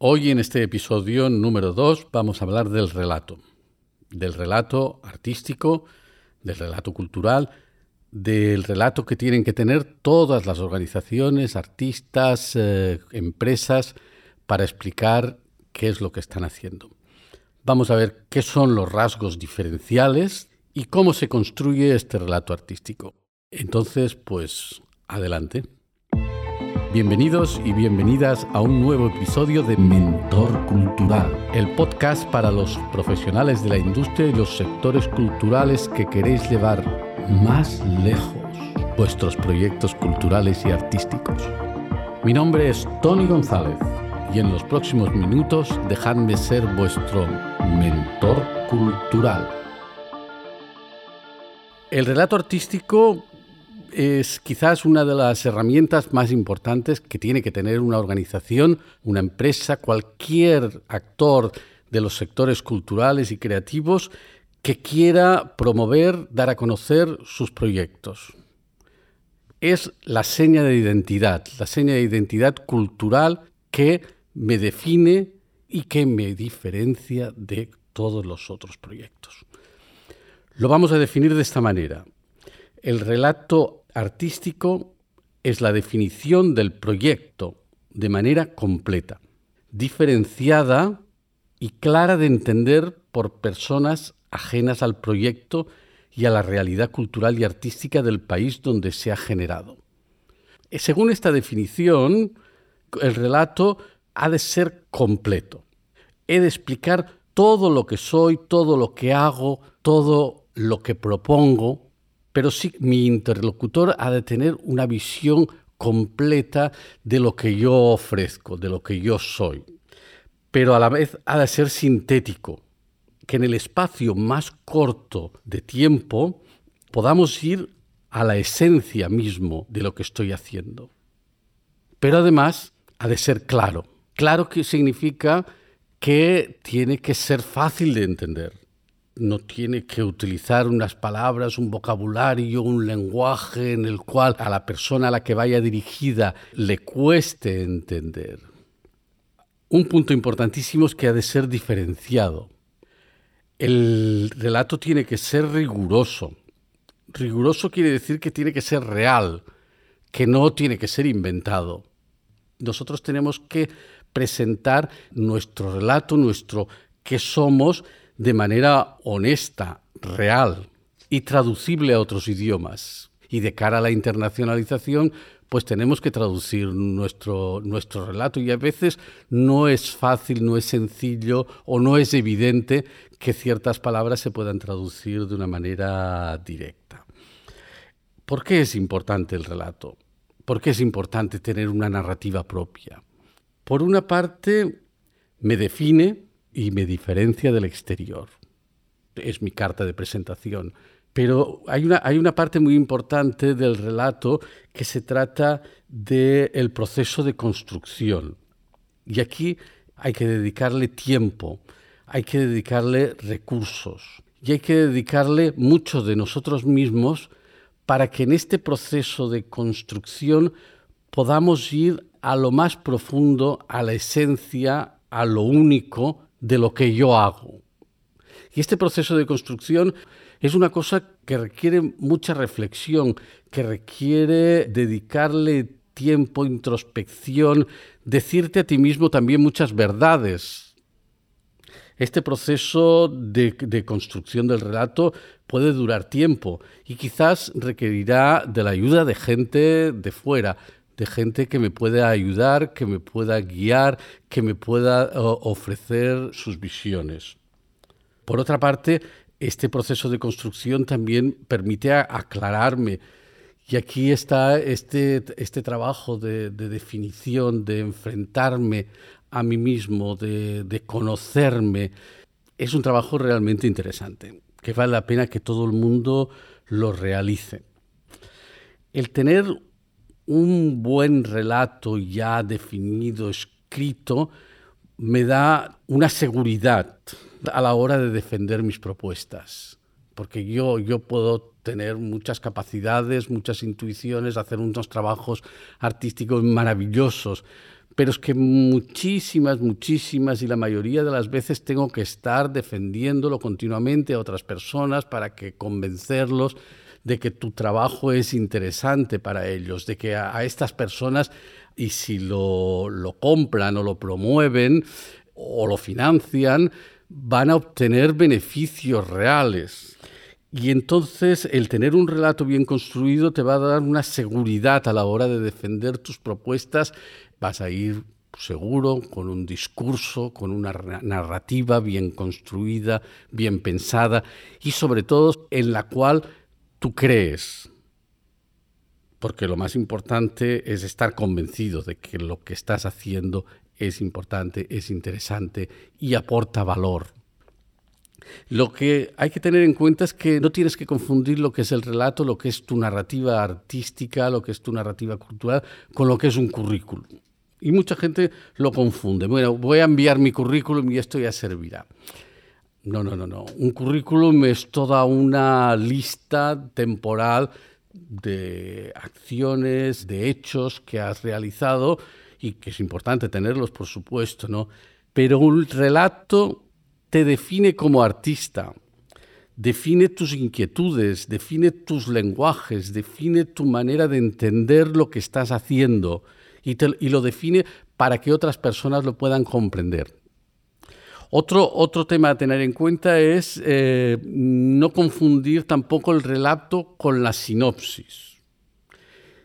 Hoy en este episodio número 2 vamos a hablar del relato, del relato artístico, del relato cultural, del relato que tienen que tener todas las organizaciones, artistas, eh, empresas para explicar qué es lo que están haciendo. Vamos a ver qué son los rasgos diferenciales y cómo se construye este relato artístico. Entonces, pues, adelante. Bienvenidos y bienvenidas a un nuevo episodio de Mentor Cultural, el podcast para los profesionales de la industria y los sectores culturales que queréis llevar más lejos vuestros proyectos culturales y artísticos. Mi nombre es Tony González y en los próximos minutos dejadme ser vuestro mentor cultural. El relato artístico es quizás una de las herramientas más importantes que tiene que tener una organización, una empresa, cualquier actor de los sectores culturales y creativos que quiera promover, dar a conocer sus proyectos. Es la seña de identidad, la seña de identidad cultural que me define y que me diferencia de todos los otros proyectos. Lo vamos a definir de esta manera. El relato artístico es la definición del proyecto de manera completa, diferenciada y clara de entender por personas ajenas al proyecto y a la realidad cultural y artística del país donde se ha generado. Según esta definición, el relato ha de ser completo. He de explicar todo lo que soy, todo lo que hago, todo lo que propongo pero sí mi interlocutor ha de tener una visión completa de lo que yo ofrezco, de lo que yo soy. Pero a la vez ha de ser sintético, que en el espacio más corto de tiempo podamos ir a la esencia mismo de lo que estoy haciendo. Pero además ha de ser claro. Claro que significa que tiene que ser fácil de entender no tiene que utilizar unas palabras, un vocabulario, un lenguaje en el cual a la persona a la que vaya dirigida le cueste entender. Un punto importantísimo es que ha de ser diferenciado. El relato tiene que ser riguroso. Riguroso quiere decir que tiene que ser real, que no tiene que ser inventado. Nosotros tenemos que presentar nuestro relato, nuestro qué somos, de manera honesta, real y traducible a otros idiomas. Y de cara a la internacionalización, pues tenemos que traducir nuestro, nuestro relato y a veces no es fácil, no es sencillo o no es evidente que ciertas palabras se puedan traducir de una manera directa. ¿Por qué es importante el relato? ¿Por qué es importante tener una narrativa propia? Por una parte, me define y me diferencia del exterior. Es mi carta de presentación. Pero hay una, hay una parte muy importante del relato que se trata del proceso de construcción. Y aquí hay que dedicarle tiempo, hay que dedicarle recursos y hay que dedicarle mucho de nosotros mismos para que en este proceso de construcción podamos ir a lo más profundo, a la esencia, a lo único de lo que yo hago. Y este proceso de construcción es una cosa que requiere mucha reflexión, que requiere dedicarle tiempo, introspección, decirte a ti mismo también muchas verdades. Este proceso de, de, construcción del relato puede durar tiempo y quizás requerirá de la ayuda de gente de fuera, de gente que me pueda ayudar, que me pueda guiar, que me pueda ofrecer sus visiones. Por otra parte, este proceso de construcción también permite aclararme. Y aquí está este, este trabajo de, definición, de enfrentarme a mí mismo, de, de conocerme. Es un trabajo realmente interesante, que vale la pena que todo el mundo lo realice. El tener un buen relato ya definido, escrito, me da una seguridad a la hora de defender mis propuestas. Porque yo, yo puedo tener muchas capacidades, muchas intuiciones, hacer unos trabajos artísticos maravillosos, pero es que muchísimas, muchísimas y la mayoría de las veces tengo que estar defendiéndolo continuamente a otras personas para que convencerlos de que tu trabajo es interesante para ellos, de que a, estas personas, y si lo, lo compran o lo promueven o lo financian, van a obtener beneficios reales. Y entonces el tener un relato bien construido te va a dar una seguridad a la hora de defender tus propuestas. Vas a ir seguro, con un discurso, con una narrativa bien construida, bien pensada y sobre todo en la cual tú crees. Porque lo más importante es estar convencido de que lo que estás haciendo es importante, es interesante y aporta valor. Lo que hay que tener en cuenta es que no tienes que confundir lo que es el relato, lo que es tu narrativa artística, lo que es tu narrativa cultural, con lo que es un currículum. Y mucha gente lo confunde. Bueno, voy a enviar mi currículum y esto ya servirá. No, no, no, no. Un currículum es toda una lista temporal de acciones, de hechos que has realizado y que es importante tenerlos, por supuesto, ¿no? Pero un relato te define como artista, define tus inquietudes, define tus lenguajes, define tu manera de entender lo que estás haciendo y, lo define para que otras personas lo puedan comprender. Otro, otro tema a tener en cuenta es eh, no confundir tampoco el relato con la sinopsis.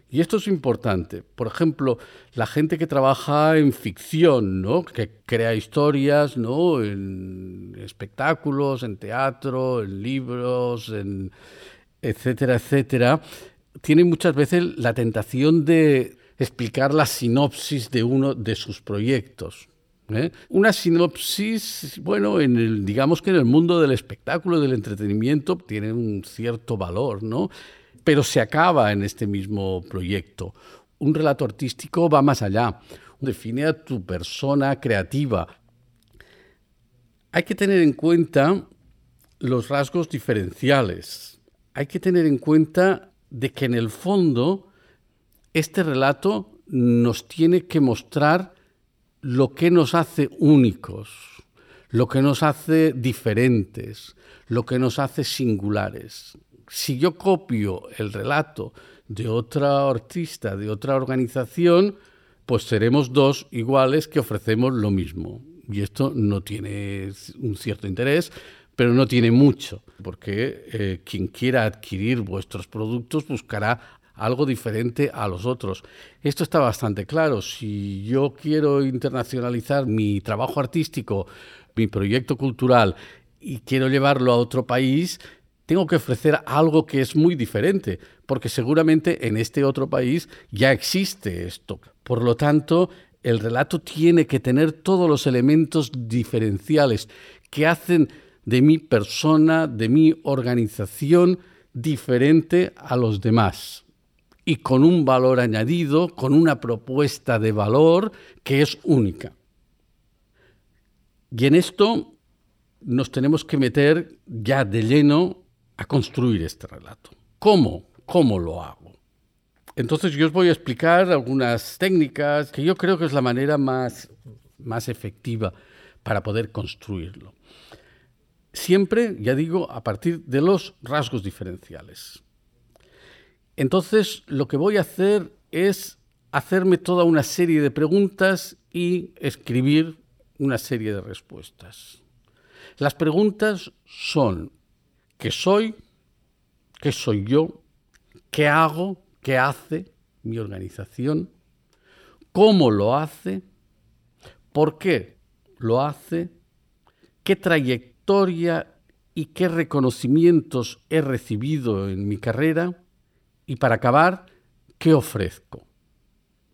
Y esto es importante. Por ejemplo, la gente que trabaja en ficción, ¿no? que crea historias ¿no? en espectáculos, en teatro, en libros, en etcétera, etcétera, tiene muchas veces la tentación de explicar la sinopsis de uno de sus proyectos. ¿Eh? Una sinopsis, bueno, digamos que en el mundo del espectáculo, del entretenimiento, tiene un cierto valor, ¿no? pero se acaba en este mismo proyecto. Un relato artístico va más allá, define a tu persona creativa. Hay que tener en cuenta los rasgos diferenciales. Hay que tener en cuenta de que en el fondo este relato nos tiene que mostrar lo que nos hace únicos, lo que nos hace diferentes, lo que nos hace singulares si yo copio el relato de otra artista, de otra organización, pues seremos dos iguales que ofrecemos lo mismo. Y esto no tiene un cierto interés, pero no tiene mucho, porque eh, quien quiera adquirir vuestros productos buscará algo diferente a los otros. Esto está bastante claro. Si yo quiero internacionalizar mi trabajo artístico, mi proyecto cultural, y quiero llevarlo a otro país, tengo que ofrecer algo que es muy diferente, porque seguramente en este otro país ya existe esto. Por lo tanto, el relato tiene que tener todos los elementos diferenciales que hacen de mi persona, de mi organización, diferente a los demás. Y con un valor añadido, con una propuesta de valor que es única. Y en esto nos tenemos que meter ya de lleno a construir este relato. ¿Cómo? ¿Cómo lo hago? Entonces yo os voy a explicar algunas técnicas que yo creo que es la manera más, más efectiva para poder construirlo. Siempre, ya digo, a partir de los rasgos diferenciales. Entonces lo que voy a hacer es hacerme toda una serie de preguntas y escribir una serie de respuestas. Las preguntas son, qué soy, qué soy yo, qué hago, qué hace mi organización, cómo lo hace, por qué lo hace, qué trayectoria y qué reconocimientos he recibido en mi carrera y para acabar, qué ofrezco.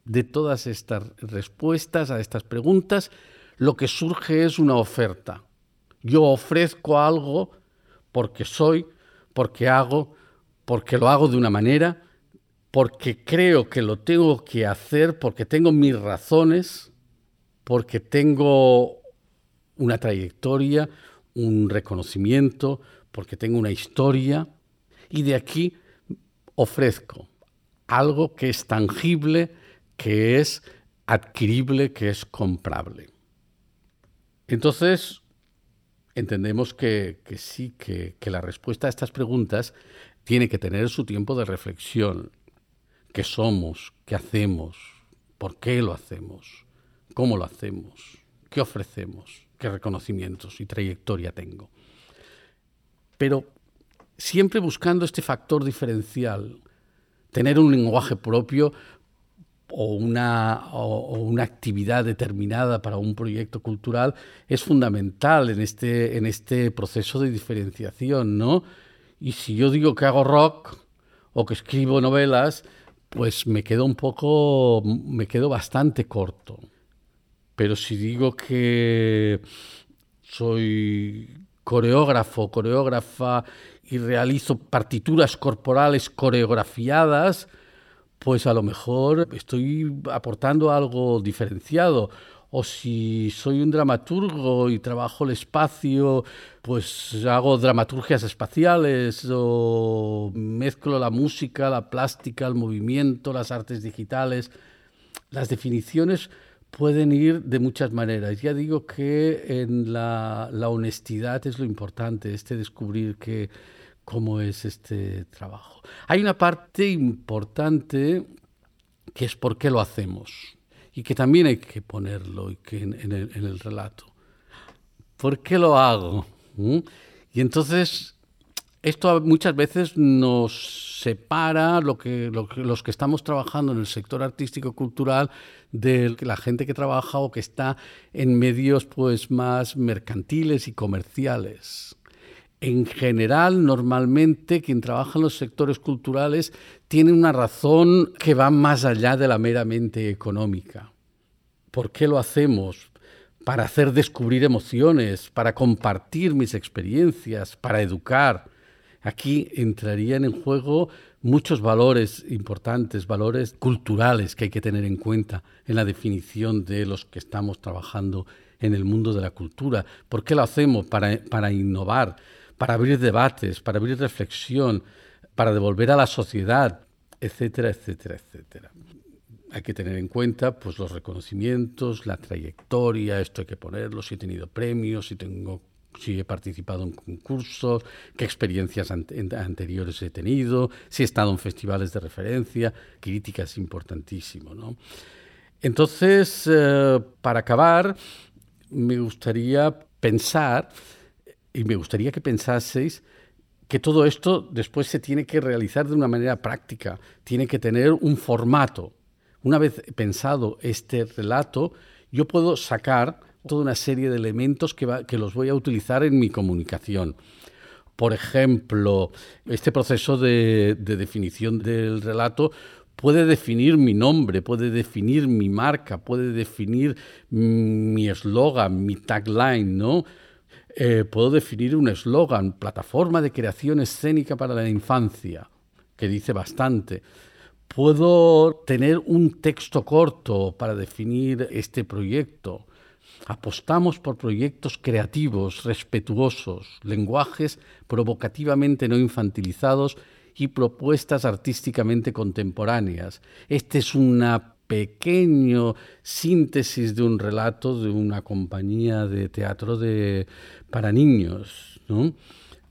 De todas estas respuestas a estas preguntas, lo que surge es una oferta. Yo ofrezco algo porque soy, porque hago, porque lo hago de una manera, porque creo que lo tengo que hacer, porque tengo mis razones, porque tengo una trayectoria, un reconocimiento, porque tengo una historia, y de aquí ofrezco algo que es tangible, que es adquirible, que es comprable. Entonces, entendemos que, sí, que, que, la respuesta a estas preguntas tiene que tener su tiempo de reflexión. ¿Qué somos? ¿Qué hacemos? ¿Por qué lo hacemos? ¿Cómo lo hacemos? ¿Qué ofrecemos? ¿Qué reconocimientos y trayectoria tengo? Pero siempre buscando este factor diferencial, tener un lenguaje propio o una, actividad determinada para un proyecto cultural es fundamental en este, en este proceso de diferenciación, ¿no? Y si yo digo que hago rock o que escribo novelas, pues me quedo un poco, me quedo bastante corto. Pero si digo que soy coreógrafo, coreógrafa y realizo partituras corporales coreografiadas, pues a lo mejor estoy aportando algo diferenciado. O si soy un dramaturgo y trabajo el espacio, pues hago dramaturgias espaciales o mezclo la música, la plástica, el movimiento, las artes digitales. Las definiciones pueden ir de muchas maneras. Ya digo que en la, la honestidad es lo importante, este descubrir que cómo es este trabajo. Hay una parte importante que es por qué lo hacemos y que también hay que ponerlo en, el, relato. ¿Por qué lo hago? ¿Mm? Y entonces esto muchas veces nos separa lo que, los que estamos trabajando en el sector artístico cultural de la gente que trabaja o que está en medios pues más mercantiles y comerciales en general, normalmente, quien trabaja en los sectores culturales tiene una razón que va más allá de la meramente económica. ¿Por qué lo hacemos? Para hacer descubrir emociones, para compartir mis experiencias, para educar. Aquí entrarían en juego muchos valores importantes, valores culturales que hay que tener en cuenta en la definición de los que estamos trabajando en el mundo de la cultura. ¿Por qué lo hacemos? Para, para innovar, para abrir debates, para abrir reflexión, para devolver a la sociedad, etcétera, etcétera, etcétera. Hay que tener en cuenta pues, los reconocimientos, la trayectoria, esto hay que ponerlo, si he tenido premios, si, tengo, si he participado en concursos, qué experiencias anteriores he tenido, si he estado en festivales de referencia, crítica es importantísimo. ¿no? Entonces, eh, para acabar, me gustaría pensar y me gustaría que pensaseis que todo esto después se tiene que realizar de una manera práctica, tiene que tener un formato. Una vez pensado este relato, yo puedo sacar toda una serie de elementos que, los voy a utilizar en mi comunicación. Por ejemplo, este proceso de, de definición del relato puede definir mi nombre, puede definir mi marca, puede definir mi eslogan, mi tagline, ¿no? Eh, puedo definir un eslogan, plataforma de creación escénica para la infancia, que dice bastante. Puedo tener un texto corto para definir este proyecto. Apostamos por proyectos creativos, respetuosos, lenguajes provocativamente no infantilizados y propuestas artísticamente contemporáneas. Esta es una pequeño síntesis de un relato de una compañía de teatro de, para niños.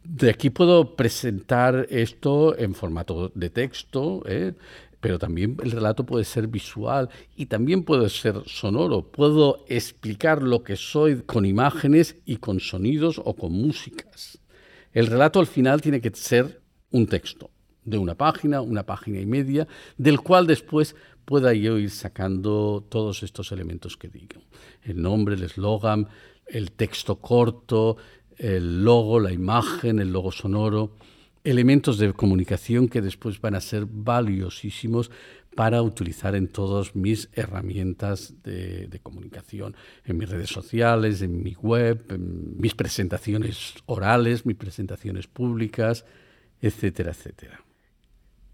De aquí puedo presentar esto en formato de texto, ¿eh? pero también el relato puede ser visual y también puede ser sonoro. Puedo explicar lo que soy con imágenes y con sonidos o con músicas. El relato al final tiene que ser un texto de una página, una página y media, del cual después pueda yo ir sacando todos estos elementos que digo. El nombre, el eslogan, el texto corto, el logo, la imagen, el logo sonoro, elementos de comunicación que después van a ser valiosísimos para utilizar en todas mis herramientas de, comunicación, en mis redes sociales, en mi web, en mis presentaciones orales, mis presentaciones públicas, etcétera, etcétera.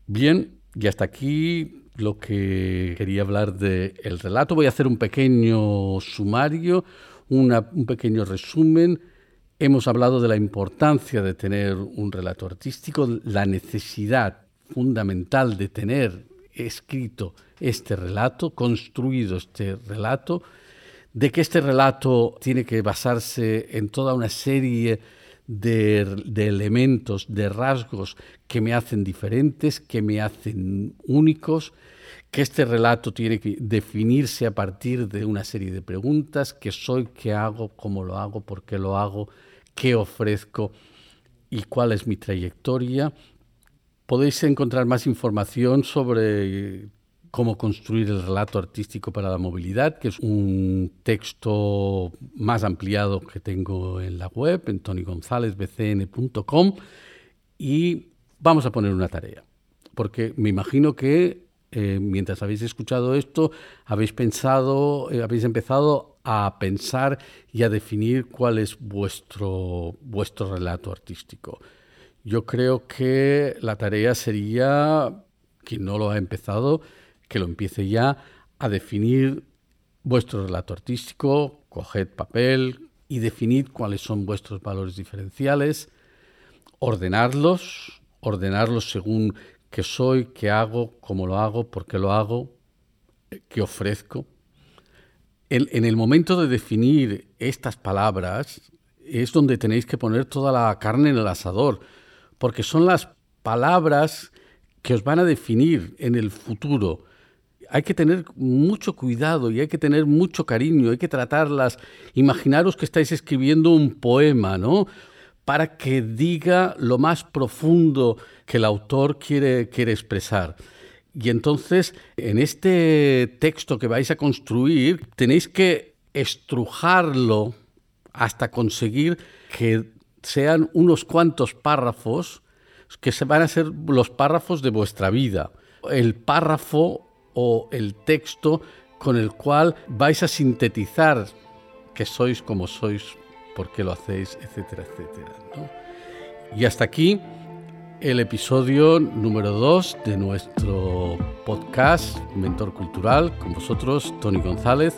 Bien, y hasta aquí lo que quería hablar del el relato. Voy a hacer un pequeño sumario, un pequeño resumen. Hemos hablado de la importancia de tener un relato artístico, la necesidad fundamental de tener escrito este relato, construido este relato, de que este relato tiene que basarse en toda una serie de, elementos, de rasgos que me hacen diferentes, que me hacen únicos, que este relato tiene que definirse a partir de una serie de preguntas, qué soy, qué hago, cómo lo hago, por qué lo hago, qué ofrezco y cuál es mi trayectoria. Podéis encontrar más información sobre cómo construir el relato artístico para la movilidad, que es un texto más ampliado que tengo en la web, en tonygonzalezbcn.com, y vamos a poner una tarea, porque me imagino que eh, mientras habéis escuchado esto, habéis pensado, eh, habéis empezado a pensar y a definir cuál es vuestro, vuestro relato artístico. Yo creo que la tarea sería, quien no lo ha empezado, que lo empiece ya a definir vuestro relato artístico, coged papel y definid cuáles son vuestros valores diferenciales, ordenarlos, ordenarlos según qué soy, qué hago, cómo lo hago, por qué lo hago, qué ofrezco. En, en el momento de definir estas palabras es donde tenéis que poner toda la carne en el asador, porque son las palabras que os van a definir en el futuro hay que tener mucho cuidado y hay que tener mucho cariño, hay que tratarlas. Imaginaros que estáis escribiendo un poema, ¿no? Para que diga lo más profundo que el autor quiere, quiere expresar. Y entonces, en este texto que vais a construir, tenéis que estrujarlo hasta conseguir que sean unos cuantos párrafos que se van a ser los párrafos de vuestra vida. El párrafo o el texto con el cual vais a sintetizar que sois como sois, por qué lo hacéis, etcétera, etcétera. Y hasta aquí el episodio número 2 de nuestro podcast Mentor Cultural con vosotros, Tony González.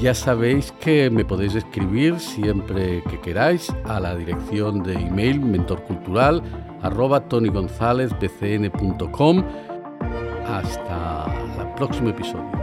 Ya sabéis que me podéis escribir siempre que queráis a la dirección de email mentorcultural arroba tonygonzalezbcn.com. Hasta próximo episodio.